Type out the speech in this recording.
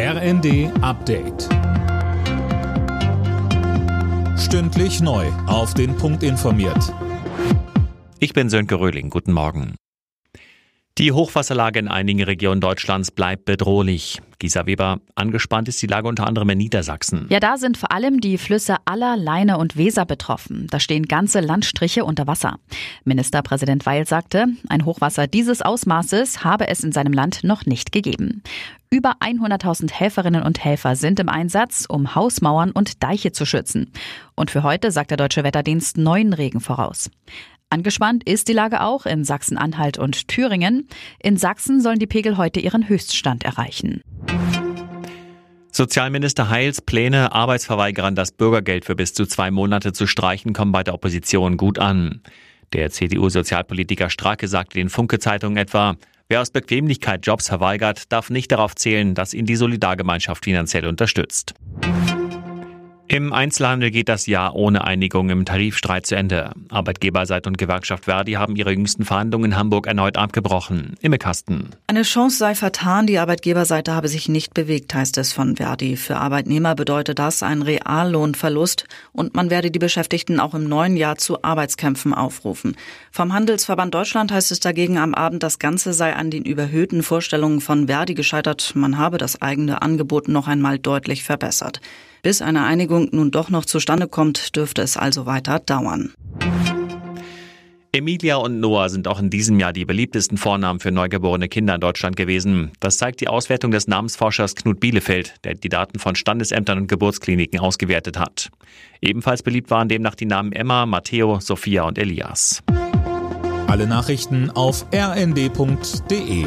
RND Update. Stündlich neu. Auf den Punkt informiert. Ich bin Sönke Röhling. Guten Morgen. Die Hochwasserlage in einigen Regionen Deutschlands bleibt bedrohlich. Gisa Weber, angespannt ist die Lage unter anderem in Niedersachsen. Ja, da sind vor allem die Flüsse Aller, Leine und Weser betroffen. Da stehen ganze Landstriche unter Wasser. Ministerpräsident Weil sagte, ein Hochwasser dieses Ausmaßes habe es in seinem Land noch nicht gegeben. Über 100.000 Helferinnen und Helfer sind im Einsatz, um Hausmauern und Deiche zu schützen. Und für heute sagt der Deutsche Wetterdienst neuen Regen voraus. Angespannt ist die Lage auch in Sachsen-Anhalt und Thüringen. In Sachsen sollen die Pegel heute ihren Höchststand erreichen. Sozialminister Heils Pläne, Arbeitsverweigerern das Bürgergeld für bis zu zwei Monate zu streichen, kommen bei der Opposition gut an. Der CDU-Sozialpolitiker Strake sagte den Funke-Zeitungen etwa, wer aus Bequemlichkeit Jobs verweigert, darf nicht darauf zählen, dass ihn die Solidargemeinschaft finanziell unterstützt. Im Einzelhandel geht das Jahr ohne Einigung im Tarifstreit zu Ende. Arbeitgeberseite und Gewerkschaft Verdi haben ihre jüngsten Verhandlungen in Hamburg erneut abgebrochen. Imme Kasten. Eine Chance sei vertan, die Arbeitgeberseite habe sich nicht bewegt, heißt es von Verdi. Für Arbeitnehmer bedeutet das ein Reallohnverlust und man werde die Beschäftigten auch im neuen Jahr zu Arbeitskämpfen aufrufen. Vom Handelsverband Deutschland heißt es dagegen am Abend, das Ganze sei an den überhöhten Vorstellungen von Verdi gescheitert. Man habe das eigene Angebot noch einmal deutlich verbessert. Bis eine Einigung nun doch noch zustande kommt, dürfte es also weiter dauern. Emilia und Noah sind auch in diesem Jahr die beliebtesten Vornamen für neugeborene Kinder in Deutschland gewesen. Das zeigt die Auswertung des Namensforschers Knut Bielefeld, der die Daten von Standesämtern und Geburtskliniken ausgewertet hat. Ebenfalls beliebt waren demnach die Namen Emma, Matteo, Sophia und Elias. Alle Nachrichten auf rnd.de